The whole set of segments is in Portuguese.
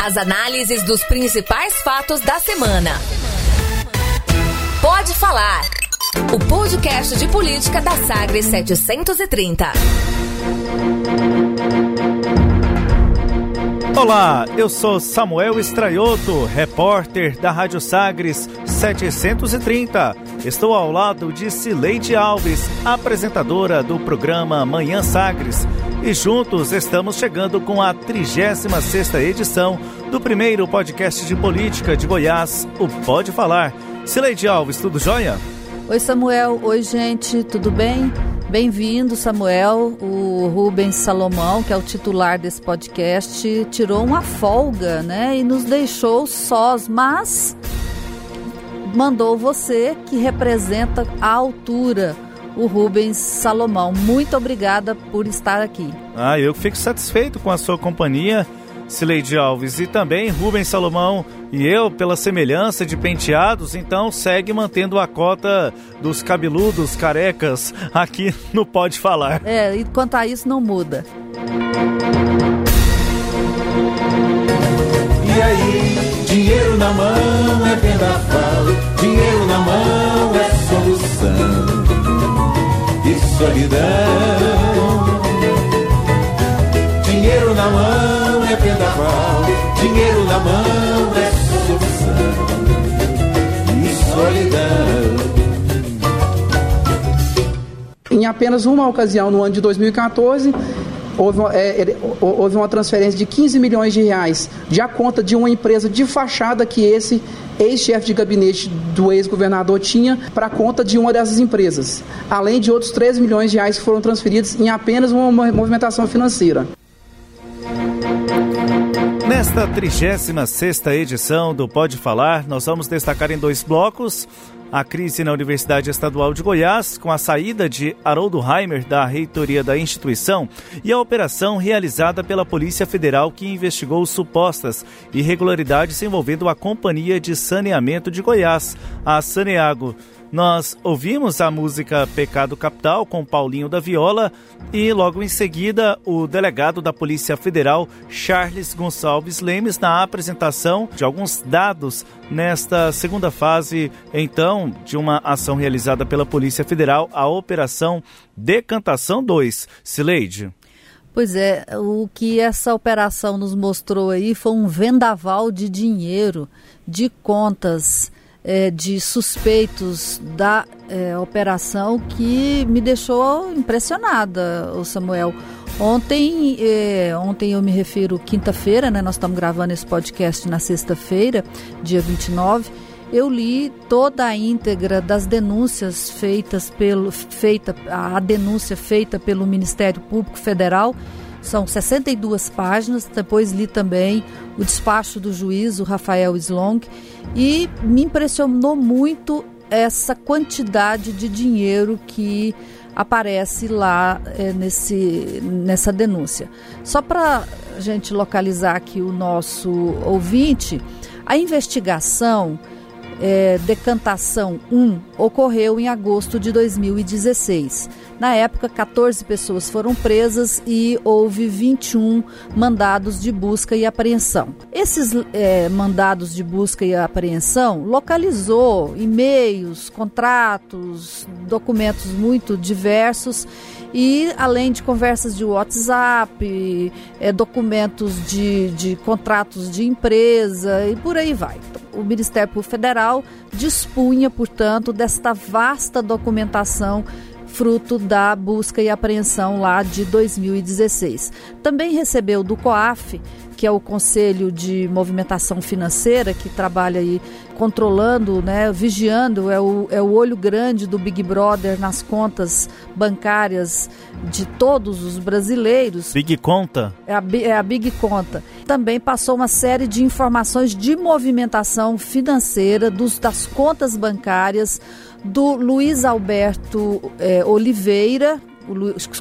As análises dos principais fatos da semana. Pode falar. O podcast de política da Sagres 730. Olá, eu sou Samuel Estraioto, repórter da Rádio Sagres 730. Estou ao lado de Cileide Alves, apresentadora do programa Manhã Sagres. E juntos estamos chegando com a 36ª edição do primeiro podcast de política de Goiás, o Pode Falar. Cileide Alves, tudo jóia? Oi Samuel, oi gente, tudo bem? Bem-vindo, Samuel. O Rubens Salomão, que é o titular desse podcast, tirou uma folga, né? E nos deixou sós, mas mandou você, que representa a altura, o Rubens Salomão. Muito obrigada por estar aqui. Ah, eu fico satisfeito com a sua companhia, Cileide Alves, e também Rubens Salomão e eu, pela semelhança de penteados, então segue mantendo a cota dos cabeludos carecas aqui no Pode Falar. É, e quanto a isso não muda. E aí, dinheiro na mão é vendaval, dinheiro na mão é solução e solidão. Dinheiro na mão é vendaval, dinheiro na mão é solidão. Em apenas uma ocasião, no ano de 2014, houve uma, é, houve uma transferência de 15 milhões de reais de a conta de uma empresa de fachada que esse ex-chefe de gabinete do ex-governador tinha para a conta de uma dessas empresas, além de outros 13 milhões de reais que foram transferidos em apenas uma movimentação financeira. Nesta 36ª edição do Pode Falar, nós vamos destacar em dois blocos a crise na Universidade Estadual de Goiás, com a saída de Haroldo Heimer da reitoria da instituição e a operação realizada pela Polícia Federal que investigou supostas irregularidades envolvendo a Companhia de Saneamento de Goiás, a Saneago. Nós ouvimos a música Pecado Capital com Paulinho da Viola e logo em seguida o delegado da Polícia Federal, Charles Gonçalves Lemes, na apresentação de alguns dados nesta segunda fase, então, de uma ação realizada pela Polícia Federal, a Operação Decantação 2. Sileide. Pois é, o que essa operação nos mostrou aí foi um vendaval de dinheiro, de contas é, de suspeitos da é, operação que me deixou impressionada, o Samuel. Ontem, é, ontem eu me refiro quinta-feira, né? Nós estamos gravando esse podcast na sexta-feira, dia 29. Eu li toda a íntegra das denúncias feitas pelo feita a denúncia feita pelo Ministério Público Federal são 62 páginas. Depois li também o despacho do juiz, o Rafael Slong, e me impressionou muito essa quantidade de dinheiro que aparece lá é, nesse, nessa denúncia. Só para a gente localizar aqui o nosso ouvinte, a investigação é, Decantação 1 ocorreu em agosto de 2016. Na época, 14 pessoas foram presas e houve 21 mandados de busca e apreensão. Esses é, mandados de busca e apreensão localizou e-mails, contratos, documentos muito diversos e além de conversas de WhatsApp, é, documentos de, de contratos de empresa e por aí vai. O Ministério Federal dispunha, portanto, desta vasta documentação fruto da busca e apreensão lá de 2016. Também recebeu do COAF, que é o Conselho de Movimentação Financeira, que trabalha aí controlando, né, vigiando, é o, é o olho grande do Big Brother nas contas bancárias de todos os brasileiros. Big Conta? É a, é a Big Conta. Também passou uma série de informações de movimentação financeira dos, das contas bancárias do Luiz Alberto é, Oliveira,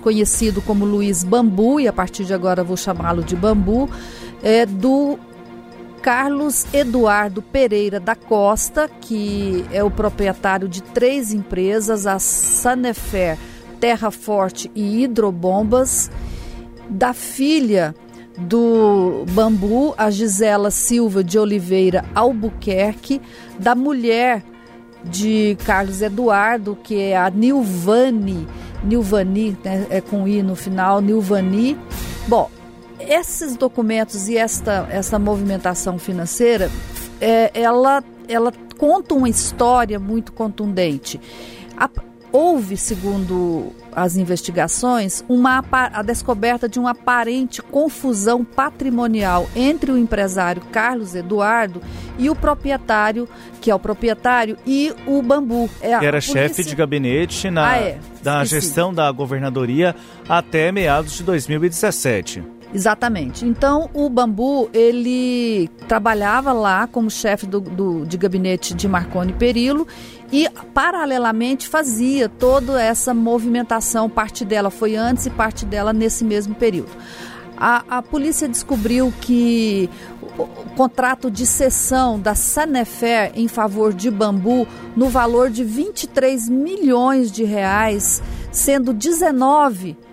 conhecido como Luiz Bambu, e a partir de agora vou chamá-lo de Bambu, é, do Carlos Eduardo Pereira da Costa, que é o proprietário de três empresas, a Sanefer, Terra Forte e Hidrobombas, da filha do Bambu, a Gisela Silva de Oliveira Albuquerque, da mulher de Carlos Eduardo, que é a Nilvani, Nilvani, né, é com I no final, Nilvani. Bom, esses documentos e esta, esta movimentação financeira, é, ela, ela conta uma história muito contundente. A, houve, segundo as investigações, uma, a descoberta de uma aparente confusão patrimonial entre o empresário Carlos Eduardo e o proprietário, que é o proprietário, e o Bambu. É, era polícia... chefe de gabinete na, ah, é. da gestão da governadoria até meados de 2017. Exatamente. Então, o Bambu, ele trabalhava lá como chefe do, do, de gabinete de Marconi Perillo e, paralelamente, fazia toda essa movimentação. Parte dela foi antes e parte dela nesse mesmo período. A, a polícia descobriu que o, o contrato de cessão da Sanefer em favor de Bambu no valor de 23 milhões de reais, sendo 19 milhões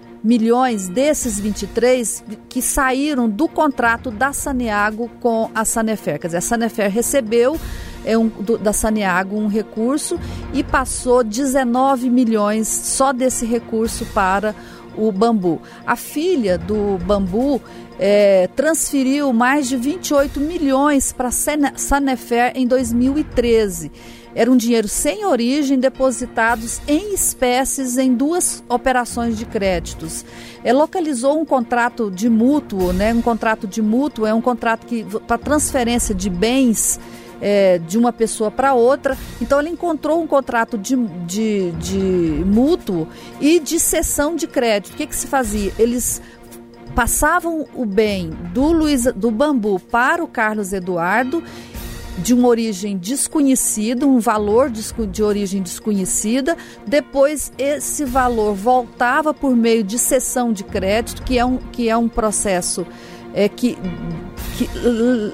desses 23 que saíram do contrato da Saneago com a Sanefer. Quer dizer, a Sanefer recebeu é um, do, da Saneago um recurso e passou 19 milhões só desse recurso para o Bambu. A filha do Bambu é, transferiu mais de 28 milhões para Sanefer em 2013. Era um dinheiro sem origem depositados em espécies em duas operações de créditos. É, localizou um contrato de mútuo, né? Um contrato de mútuo é um contrato que para transferência de bens é, de uma pessoa para outra. Então ele encontrou um contrato de, de, de mútuo e de cessão de crédito. O que, que se fazia? Eles passavam o bem do Luiz do Bambu para o Carlos Eduardo de uma origem desconhecida, um valor de, origem desconhecida. Depois, esse valor voltava por meio de cessão de crédito, que é um, que é um processo é, que, que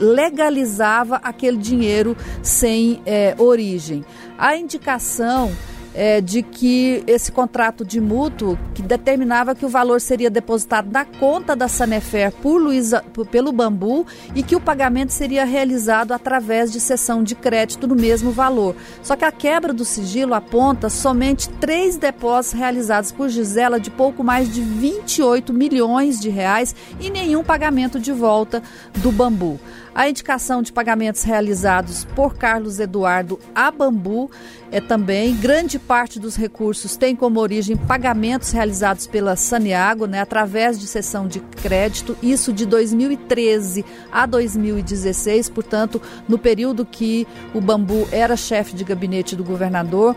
legalizava aquele dinheiro sem é, origem. A indicação é, de que esse contrato de mútuo que determinava que o valor seria depositado na conta da Sanefer por Luiza, pelo Bambu e que o pagamento seria realizado através de cessão de crédito no mesmo valor. Só que a quebra do sigilo aponta somente três depósitos realizados por Gisela de pouco mais de 28 milhões de reais e nenhum pagamento de volta do Bambu. A indicação de pagamentos realizados por Carlos Eduardo a Bambu é também grande parte dos recursos tem como origem pagamentos realizados pela Saniago, né, através de cessão de crédito, isso de 2013 a 2016, portanto, no período que o Bambu era chefe de gabinete do governador.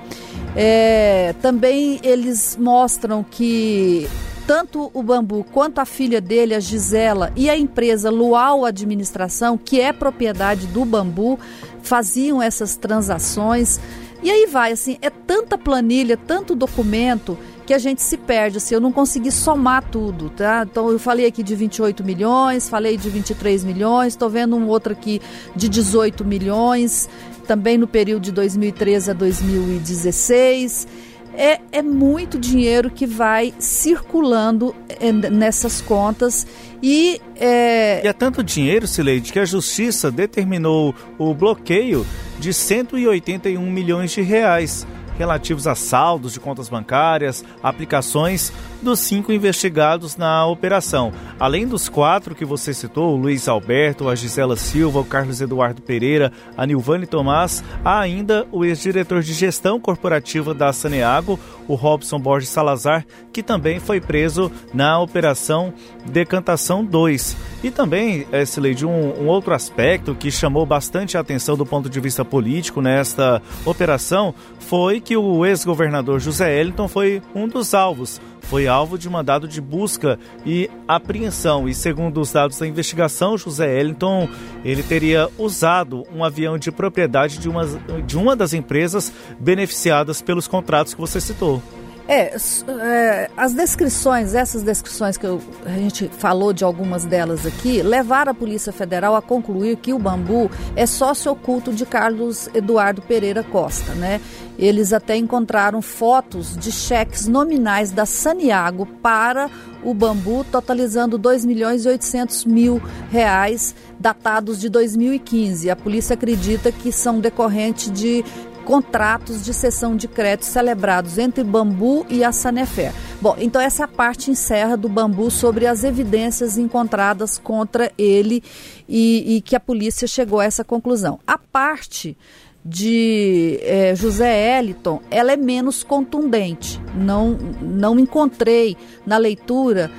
É, também eles mostram que tanto o Bambu quanto a filha dele, a Gisela, e a empresa Luau Administração, que é propriedade do Bambu, faziam essas transações. E aí vai, assim, é tanta planilha, tanto documento que a gente se perde, assim, eu não consegui somar tudo, tá? Então eu falei aqui de 28 milhões, falei de 23 milhões, estou vendo um outro aqui de 18 milhões, também no período de 2013 a 2016 é, é muito dinheiro que vai circulando é, nessas contas e é... e é tanto dinheiro, Sileide, que a justiça determinou o bloqueio de 181 milhões de reais relativos a saldos de contas bancárias, aplicações dos cinco investigados na operação. Além dos quatro que você citou, o Luiz Alberto, a Gisela Silva, o Carlos Eduardo Pereira, a Nilvane Tomás, há ainda o ex-diretor de gestão corporativa da Saneago, o Robson Borges Salazar, que também foi preso na Operação Decantação 2. E também, Sileide, um, um outro aspecto que chamou bastante a atenção do ponto de vista político nesta operação foi que o ex-governador José Ellington foi um dos alvos foi alvo de mandado de busca e apreensão. E segundo os dados da investigação, José Ellington ele teria usado um avião de propriedade de uma, de uma das empresas beneficiadas pelos contratos que você citou. É, é, as descrições, essas descrições que eu, a gente falou de algumas delas aqui, levaram a Polícia Federal a concluir que o bambu é sócio oculto de Carlos Eduardo Pereira Costa, né? Eles até encontraram fotos de cheques nominais da Saniago para o bambu, totalizando 2 milhões e 800 mil reais, datados de 2015. A polícia acredita que são decorrentes de contratos de cessão de crédito celebrados entre Bambu e a Sanefer. Bom, então essa parte encerra do Bambu sobre as evidências encontradas contra ele e, e que a polícia chegou a essa conclusão. A parte de é, José Eliton, ela é menos contundente. Não, não encontrei na leitura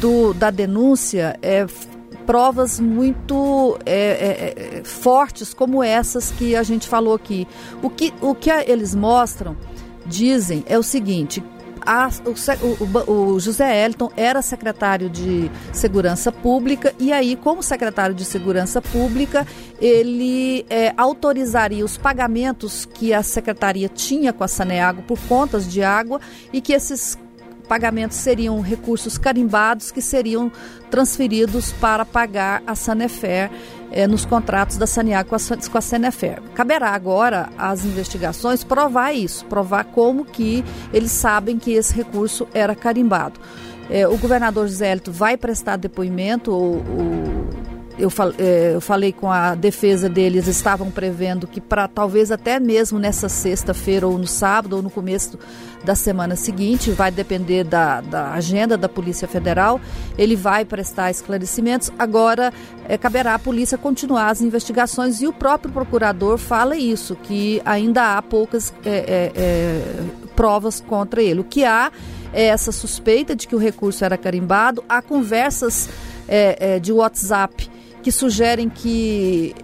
do, da denúncia é, provas muito é, é, é, fortes como essas que a gente falou aqui. O que, o que eles mostram, dizem, é o seguinte: a, o, o, o, José Elton era secretário de Segurança Pública e aí, como secretário de Segurança Pública, ele é, autorizaria os pagamentos que a secretaria tinha com a Saneago por contas de água e que esses pagamentos seriam recursos carimbados que seriam transferidos para pagar a Sanefer eh, nos contratos da Saneag com a, com a Sanefer. Caberá agora às investigações provar isso, provar como que eles sabem que esse recurso era carimbado. Eh, o governador Zélito vai prestar depoimento, o, o eu, fal, é, eu, falei com a defesa deles, estavam prevendo que para talvez até mesmo nessa sexta-feira ou no sábado ou no começo da semana seguinte, vai depender da, da agenda da Polícia Federal, ele vai prestar esclarecimentos. Agora, é, caberá à polícia continuar as investigações e o próprio procurador fala isso, que ainda há poucas é, é, provas contra ele. O que há é essa suspeita de que o recurso era carimbado, há conversas de WhatsApp que sugerem que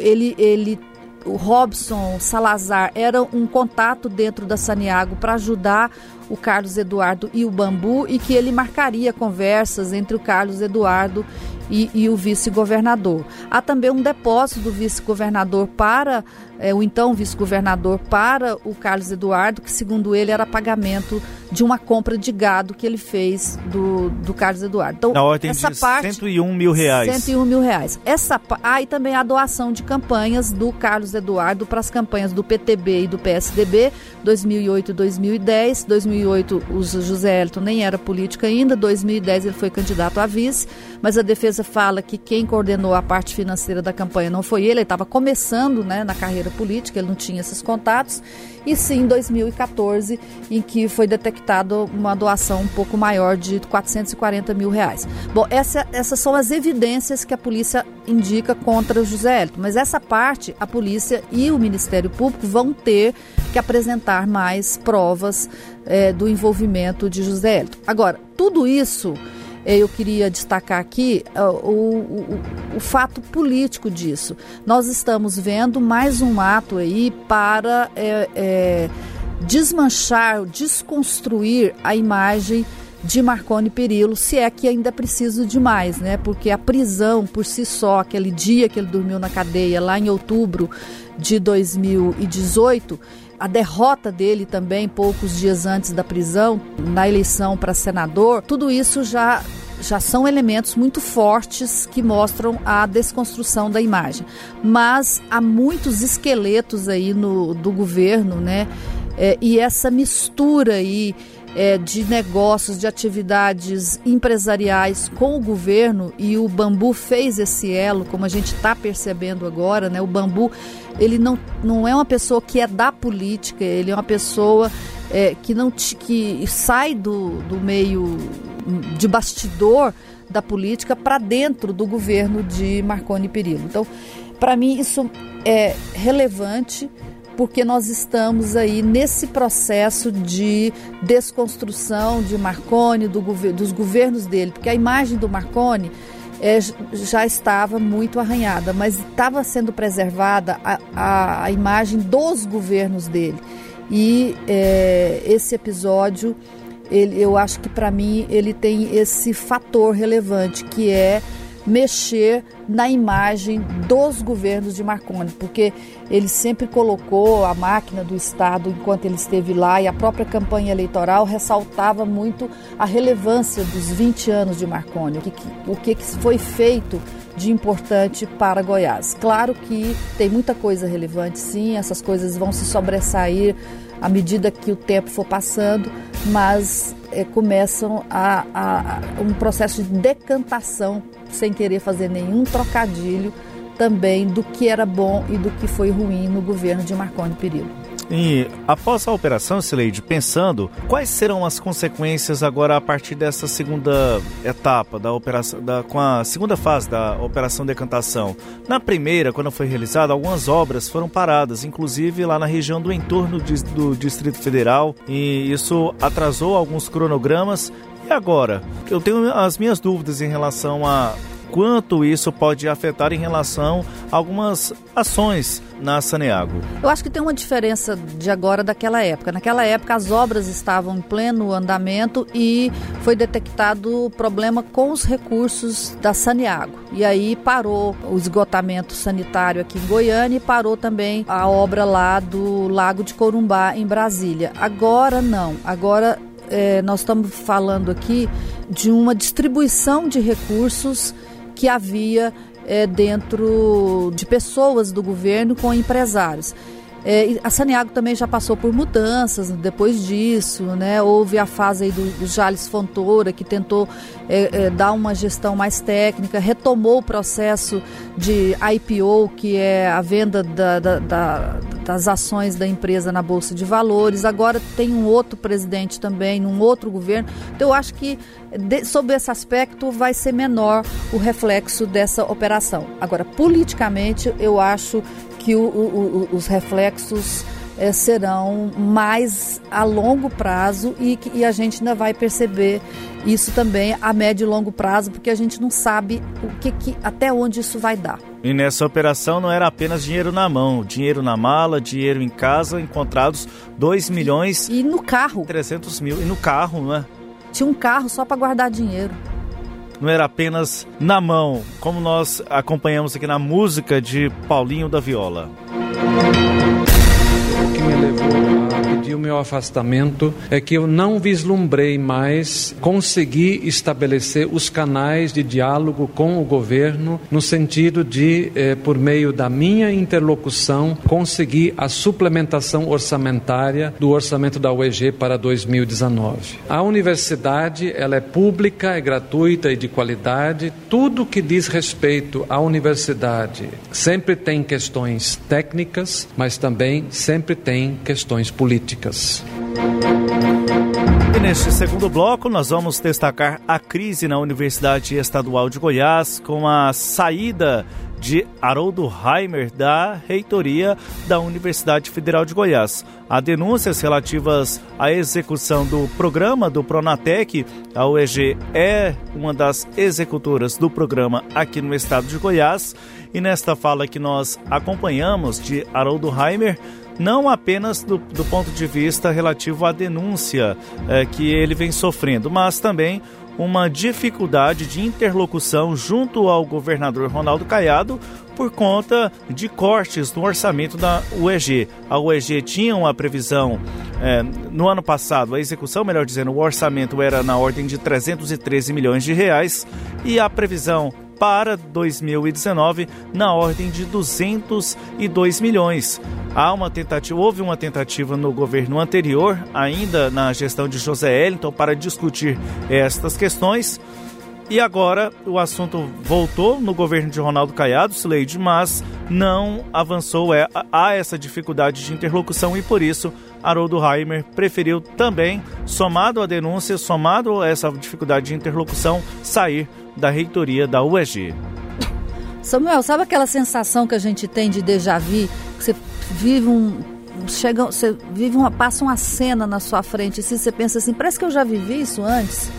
ele, ele o Robson Salazar era um contato dentro da Saniago para ajudar o Carlos Eduardo e o Bambu e que ele marcaria conversas entre o Carlos Eduardo e, e o vice-governador. Há também um depósito do vice-governador para é, o então vice-governador para o Carlos Eduardo, que segundo ele era pagamento de uma compra de gado que ele fez do, do Carlos Eduardo. Então, Na ordem essa de parte, 101 mil reais. 101 mil reais. Essa, aí também a doação de campanhas do Carlos Eduardo para as campanhas do PTB e do PSDB, 2008 e 2010. 2008 o José Elton nem era político ainda, 2010 ele foi candidato a vice, mas a defesa fala que quem coordenou a parte financeira da campanha não foi ele, ele estava começando né, na carreira política, ele não tinha esses contatos, e sim em 2014, em que foi detectado uma doação um pouco maior de 440 mil reais. Bom, essa, essas são as evidências que a polícia indica contra o José Elton, mas essa parte a polícia e o Ministério Público vão ter que apresentar mais provas é, do envolvimento de José Elton. Agora, tudo isso eu queria destacar aqui é, o, o, o, fato político disso. Nós estamos vendo mais um ato aí para é, é, desmanchar, desconstruir a imagem de Marconi Perillo, se é que ainda é preciso demais, né? Porque a prisão por si só, aquele dia que ele dormiu na cadeia lá em outubro de 2018, a derrota dele também poucos dias antes da prisão, na eleição para senador, tudo isso já já são elementos muito fortes que mostram a desconstrução da imagem. Mas há muitos esqueletos aí no, do governo, né? É, e essa mistura aí é, de negócios, de atividades empresariais com o governo e o Bambu fez esse elo, como a gente está percebendo agora, né? O Bambu ele não, não é uma pessoa que é da política, ele é uma pessoa é, que não que sai do, do meio de bastidor da política para dentro do governo de Marconi Perillo. Então, para mim isso é relevante porque nós estamos aí nesse processo de desconstrução de Marconi, do, dos governos dele, porque a imagem do Marconi é, já estava muito arranhada, mas estava sendo preservada a, a, a, imagem dos governos dele. E é, esse episódio, ele, eu acho que para mim ele tem esse fator relevante que é mexer na imagem dos governos de Marconi, porque ele sempre colocou a máquina do Estado enquanto ele esteve lá e a própria campanha eleitoral ressaltava muito a relevância dos 20 anos de Marconi, o que, o que foi feito de importante para Goiás. Claro que tem muita coisa relevante, sim, essas coisas vão se sobressair à medida que o tempo for passando, mas é, começam a, a, a um processo de decantação, sem querer fazer nenhum trocadilho, também do que era bom e do que foi ruim no governo de Marconi Perillo. E após a operação, Sileide, pensando quais serão as consequências agora a partir dessa segunda etapa da operação, da, com a segunda fase da operação decantação. Na primeira, quando foi realizada, algumas obras foram paradas, inclusive lá na região do entorno de, do Distrito Federal, e isso atrasou alguns cronogramas. E agora? Eu tenho as minhas dúvidas em relação a quanto isso pode afetar em relação a algumas ações na Saneago? Eu acho que tem uma diferença de agora daquela época. Naquela época as obras estavam em pleno andamento e foi detectado problema com os recursos da Saneago. E aí parou o esgotamento sanitário aqui em Goiânia e parou também a obra lá do Lago de Corumbá em Brasília. Agora não. Agora é, nós estamos falando aqui de uma distribuição de recursos que havia é, dentro de pessoas do governo com empresários. É, a Saniago também já passou por mudanças depois disso, né? Houve a fase aí do, do Jales Fontoura, que tentou é, é, dar uma gestão mais técnica, retomou o processo de IPO, que é a venda da, da, da, das ações da empresa na Bolsa de Valores. Agora tem um outro presidente também, num outro governo. Então eu acho que de, sob esse aspecto vai ser menor o reflexo dessa operação. Agora, politicamente, eu acho que o, o, os reflexos é, serão mais a longo prazo e, e a gente ainda vai perceber isso também a médio e longo prazo, porque a gente não sabe o que, que até onde isso vai dar. E nessa operação não era apenas dinheiro na mão, dinheiro na mala, dinheiro em casa, encontrados 2 milhões e no carro 300 mil e no carro, não é? Tinha um carro só para guardar dinheiro não era apenas na mão, como nós acompanhamos aqui na música de Paulinho da Viola. O meu afastamento é que eu não vislumbrei mais conseguir estabelecer os canais de diálogo com o governo no sentido de, eh, por meio da minha interlocução, conseguir a suplementação orçamentária do orçamento da UEG para 2019. A universidade ela é pública, é gratuita e de qualidade. Tudo que diz respeito à universidade sempre tem questões técnicas, mas também sempre tem questões políticas E neste segundo bloco, nós vamos destacar a crise na Universidade Estadual de Goiás com a saída de Haroldo Heimer da reitoria da Universidade Federal de Goiás. Há denúncias relativas à execução do programa do Pronatec. A UEG é uma das executoras do programa aqui no estado de Goiás. E nesta fala que nós acompanhamos de Haroldo Heimer, não apenas do, do ponto de vista relativo à denúncia é, que ele vem sofrendo, mas também uma dificuldade de interlocução junto ao governador Ronaldo Caiado por conta de cortes no orçamento da UEG. A UEG tinha uma previsão é, no ano passado, a execução, melhor dizendo, o orçamento era na ordem de 313 milhões de reais e a previsão para 2019 na ordem de 202 milhões. Há uma tentativa, houve uma tentativa no governo anterior, ainda na gestão de José Ellington, para discutir estas questões. E agora o assunto voltou no governo de Ronaldo Caiado, Sleide, mas não avançou. É, há essa dificuldade de interlocução e por isso Haroldo Heimer preferiu também, somado à denúncia, somado a essa dificuldade de interlocução, sair da reitoria da UEG. Samuel, sabe aquela sensação que a gente tem de déjà vu? Que você vive um. Chega, você vive uma, passa uma cena na sua frente e assim, você pensa assim, parece que eu já vivi isso antes.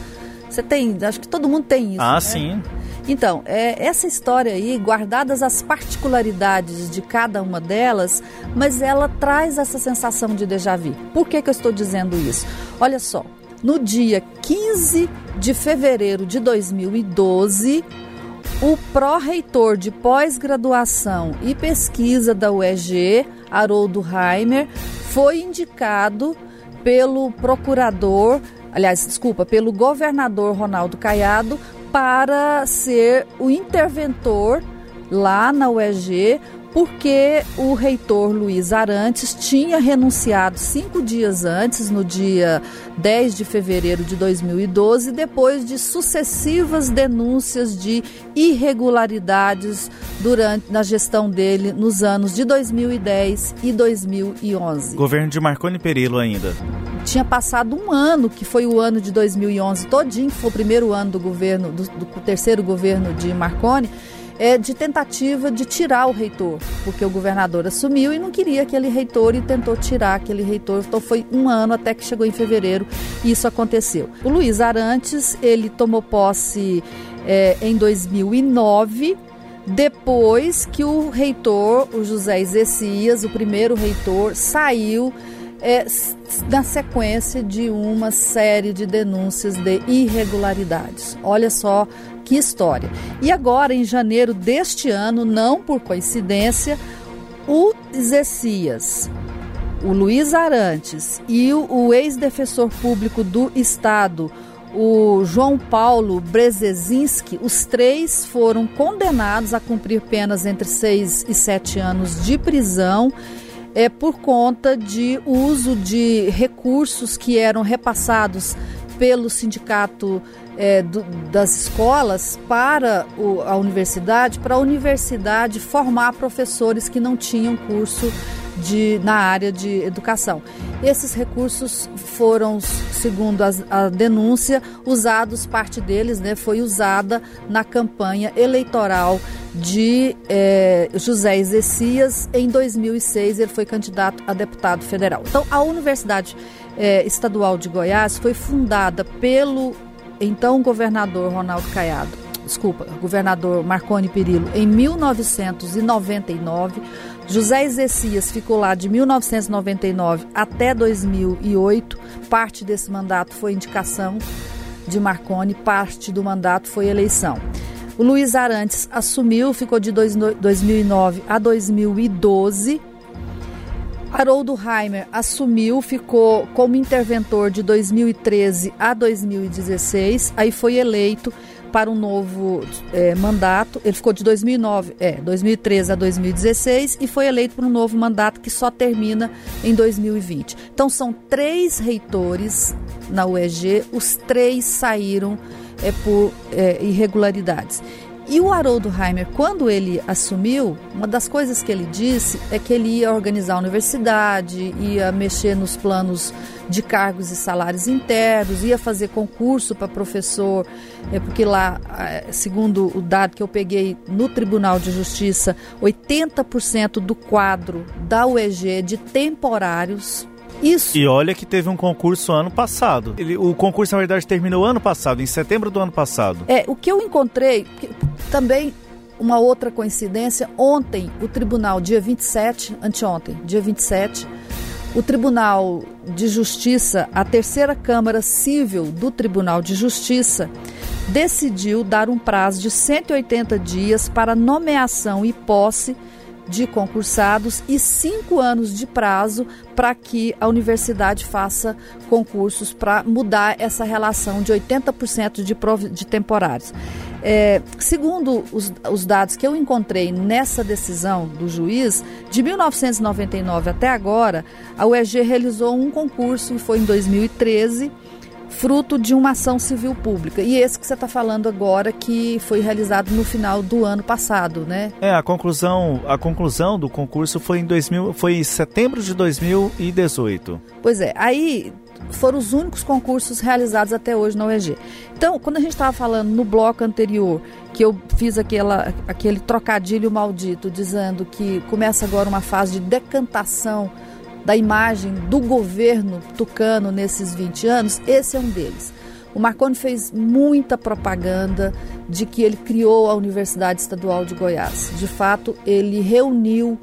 Você tem, acho que todo mundo tem isso. Ah, né? sim. Então, é, essa história aí, guardadas as particularidades de cada uma delas, mas ela traz essa sensação de déjà vu. Por que, que eu estou dizendo isso? Olha só, no dia 15 de fevereiro de 2012, o pró-reitor de pós-graduação e pesquisa da UEG, Haroldo Heimer, foi indicado pelo procurador, aliás, desculpa, pelo governador Ronaldo Caiado para ser o interventor lá na UEG porque o reitor Luiz Arantes tinha renunciado cinco dias antes, no dia 10 de fevereiro de 2012, depois de sucessivas denúncias de irregularidades durante na gestão dele nos anos de 2010 e 2011. Governo de Marconi Perillo ainda. Tinha passado um ano, que foi o ano de 2011 todinho, que foi o primeiro ano do governo, do, do terceiro governo de Marconi é, de tentativa de tirar o reitor, porque o governador assumiu e não queria aquele reitor e tentou tirar aquele reitor. Então foi um ano até que chegou em fevereiro e isso aconteceu. O Luiz Arantes, ele tomou posse é, em 2009 depois que o reitor, o José Ezecias, o primeiro reitor, saiu é, na sequência de uma série de denúncias de irregularidades. Olha só que história. E agora, em janeiro deste ano, não por coincidência, o Zecias, o Luiz Arantes e o, o ex-defensor público do Estado, o João Paulo Brezezinski, os três foram condenados a cumprir penas entre seis e sete anos de prisão é, por conta de uso de recursos que eram repassados pelo sindicato é, do, das escolas para o, a universidade, para a universidade formar professores que não tinham curso de, na área de educação. Esses recursos foram, segundo as, a denúncia, usados, parte deles né, foi usada na campanha eleitoral de é, José Ezecias. Em 2006, ele foi candidato a deputado federal. Então, a Universidade é, Estadual de Goiás foi fundada pelo então governador Ronaldo Caiado, desculpa, governador Marconi Perillo, em 1999. José Ezecias ficou lá de 1999 até 2008. Parte desse mandato foi indicação de Marconi, parte do mandato foi eleição. O Luiz Arantes assumiu, ficou de 2009 a 2012 Haroldo Heimer assumiu, ficou como interventor de 2013 a 2016, aí foi eleito para um novo é, mandato. Ele ficou de 2009, é, 2013 a 2016 e foi eleito para um novo mandato que só termina em 2020. Então são três reitores na UEG, os três saíram é, por é, irregularidades. E o Haroldo Heimer, quando ele assumiu, uma das coisas que ele disse é que ele ia organizar a universidade, ia mexer nos planos de cargos e salários internos, ia fazer concurso para professor, é porque lá, é, segundo o dado que eu peguei no Tribunal de Justiça, 80% do quadro da UEG é de temporários isso. E olha que teve um concurso ano passado. Ele, o concurso, na verdade, terminou ano passado, em setembro do ano passado. É, o que eu encontrei, também uma outra coincidência, ontem o tribunal, dia 27, anteontem, dia 27, o Tribunal de Justiça, a terceira Câmara Civil do Tribunal de Justiça, decidiu dar um prazo de 180 dias para nomeação e posse de concursados e cinco anos de prazo para que a universidade faça concursos para mudar essa relação de 80% de, de temporários. É, segundo os, os dados que eu encontrei nessa decisão do juiz, de 1999 até agora, a UEG realizou um concurso, e foi em 2013, fruto de uma ação civil pública. E esse que você está falando agora, que foi realizado no final do ano passado, né? É, a conclusão, a conclusão do concurso foi em 2000, foi em setembro de 2018. Pois é, aí foram os únicos concursos realizados até hoje na UEG. Então, quando a gente estava falando no bloco anterior, que eu fiz aquela, aquele trocadilho maldito, dizendo que começa agora uma fase de decantação da imagem do governo tucano nesses 20 anos, esse é um deles. O Marconi fez muita propaganda de que ele criou a Universidade Estadual de Goiás. De fato, ele reuniu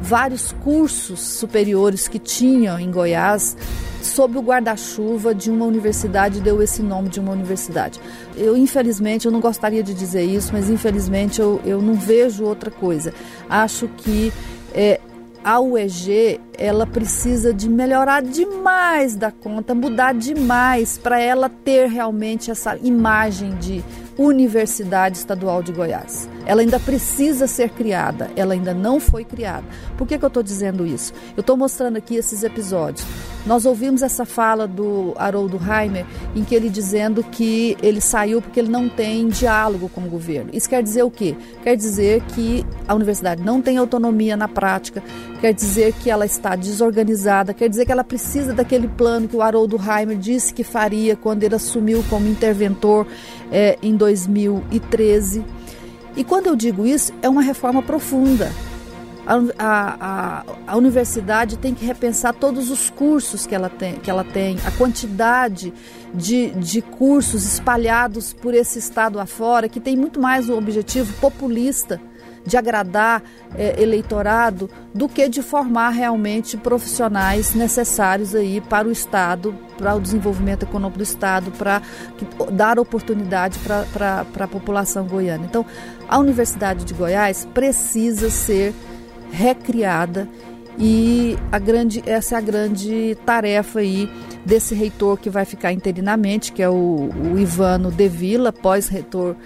vários cursos superiores que tinham em Goiás sob o guarda-chuva de uma universidade deu esse nome de uma universidade. Eu, infelizmente, eu não gostaria de dizer isso, mas infelizmente eu, eu não vejo outra coisa. Acho que é, a UEG ela precisa de melhorar demais da conta, mudar demais para ela ter realmente essa imagem de Universidade Estadual de Goiás. Ela ainda precisa ser criada, ela ainda não foi criada. Por que, que eu estou dizendo isso? Eu estou mostrando aqui esses episódios. Nós ouvimos essa fala do Haroldo Heimer, em que ele dizendo que ele saiu porque ele não tem diálogo com o governo. Isso quer dizer o quê? Quer dizer que a universidade não tem autonomia na prática, quer dizer que ela está desorganizada, quer dizer que ela precisa daquele plano que o Haroldo Heimer disse que faria quando ele assumiu como interventor é, em 2013. E quando eu digo isso, é uma reforma profunda. A, a, a, universidade tem que repensar todos os cursos que ela tem, que ela tem a quantidade de, de cursos espalhados por esse estado afora, que tem muito mais um objetivo populista de agradar é, eleitorado do que de formar realmente profissionais necessários aí para o Estado, para o desenvolvimento econômico do Estado, para dar oportunidade para a população goiana. Então, a Universidade de Goiás precisa ser recriada e a grande, essa é a grande tarefa aí desse reitor que vai ficar interinamente, que é o, o Ivano De Vila, pós-reitor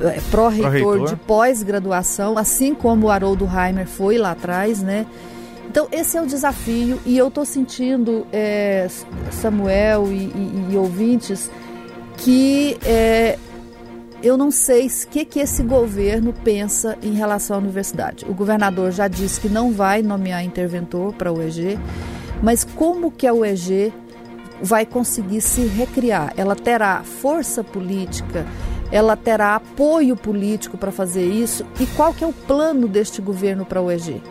é, pró-reitor de pós-graduação, assim como o Haroldo Heimer foi lá atrás, né? Então, esse é o desafio e eu estou sentindo, é, Samuel e, e, e, ouvintes, que é, eu não sei o que, que esse governo pensa em relação à universidade. O governador já disse que não vai nomear interventor para o EG, mas como que a UEG vai conseguir se recriar? Ela terá força política, ela terá apoio político para fazer isso? E qual que é o plano deste governo para a UEG?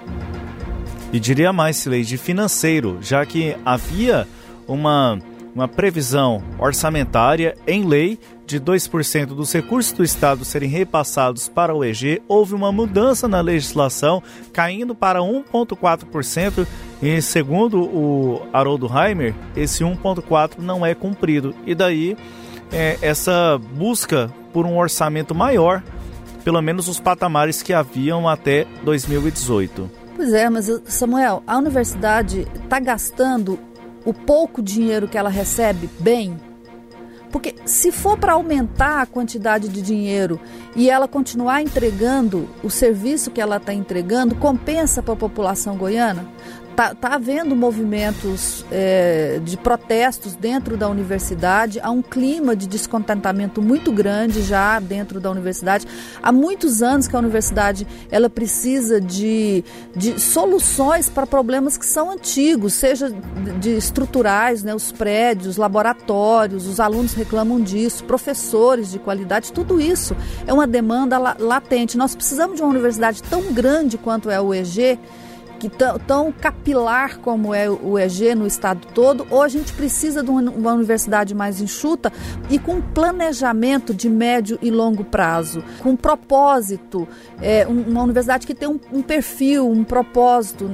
E diria mais, Sileide, financeiro, já que havia uma uma previsão orçamentária em lei de 2% dos recursos do Estado serem repassados para o EG, houve uma mudança na legislação, caindo para 1,4%, e segundo o Haroldo Heimer, esse 1,4% não é cumprido. E daí, é, essa busca por um orçamento maior, pelo menos os patamares que haviam até 2018. Pois é, mas Samuel, a universidade está gastando o pouco dinheiro que ela recebe bem? Porque se for para aumentar a quantidade de dinheiro e ela continuar entregando o serviço que ela está entregando, compensa para a população goiana? Está tá havendo movimentos é, de protestos dentro da universidade, há um clima de descontentamento muito grande já dentro da universidade. Há muitos anos que a universidade ela precisa de, de soluções para problemas que são antigos, seja de estruturais, né, os prédios, laboratórios, os alunos reclamam disso, professores de qualidade, tudo isso é uma demanda latente. Nós precisamos de uma universidade tão grande quanto é o EG que tão capilar como é o EG no estado todo, ou a gente precisa de uma universidade mais enxuta e com planejamento de médio e longo prazo, com propósito, é, uma universidade que tem um, um perfil, um propósito.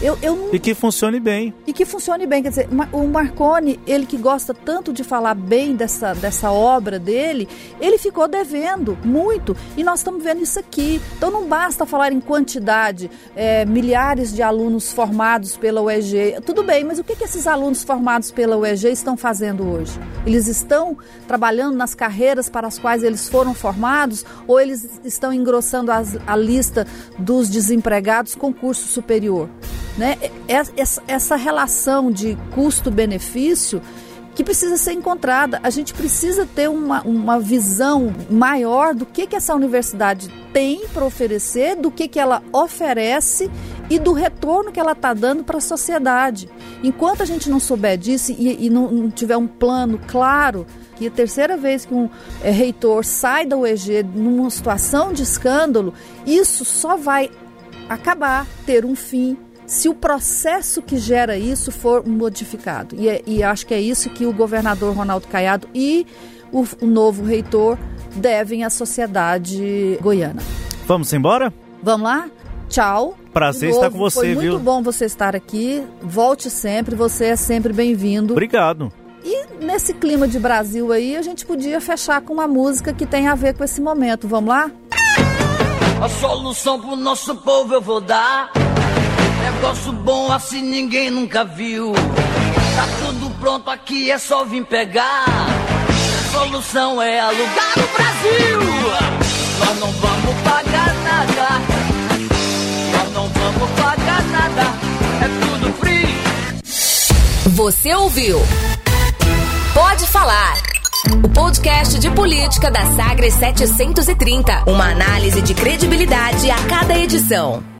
Eu, eu. E que funcione bem. E que funcione bem. Quer dizer, o Marconi, ele que gosta tanto de falar bem dessa, dessa obra dele, ele ficou devendo muito. E nós estamos vendo isso aqui. Então não basta falar em quantidade, é, milhares de alunos formados pela UEG. Tudo bem, mas o que, que esses alunos formados pela UEG estão fazendo hoje? Eles estão trabalhando nas carreiras para as quais eles foram formados ou eles estão engrossando as, a lista dos desempregados com curso superior? Né? Essa relação de custo-benefício que precisa ser encontrada. A gente precisa ter uma, uma visão maior do que, que essa universidade tem para oferecer, do que, que ela oferece e do retorno que ela está dando para a sociedade. Enquanto a gente não souber disso e, e não, não, tiver um plano claro, que a terceira vez que um é, reitor sai da UEG numa situação de escândalo, isso só vai acabar, ter um fim se o processo que gera isso for modificado. E, é, e acho que é isso que o governador Ronaldo Caiado e o, o novo reitor devem à sociedade goiana. Vamos embora? Vamos lá? tchau. Prazer estar com você, Foi viu? muito bom você estar aqui. Volte sempre, você é sempre bem-vindo. Obrigado. E nesse clima de Brasil aí, a gente podia fechar com uma música que tem a ver com esse momento. Vamos lá? A solução pro nosso povo eu vou dar. Negócio bom assim ninguém nunca viu. Tá tudo pronto aqui, é só vir pegar. A solução é alugar o Brasil. Nós não vamos pagar nada. Nós não vamos pagar nada. É tudo free. Você ouviu? Pode falar. O podcast de política da Sagres 730. Uma análise de credibilidade a cada edição.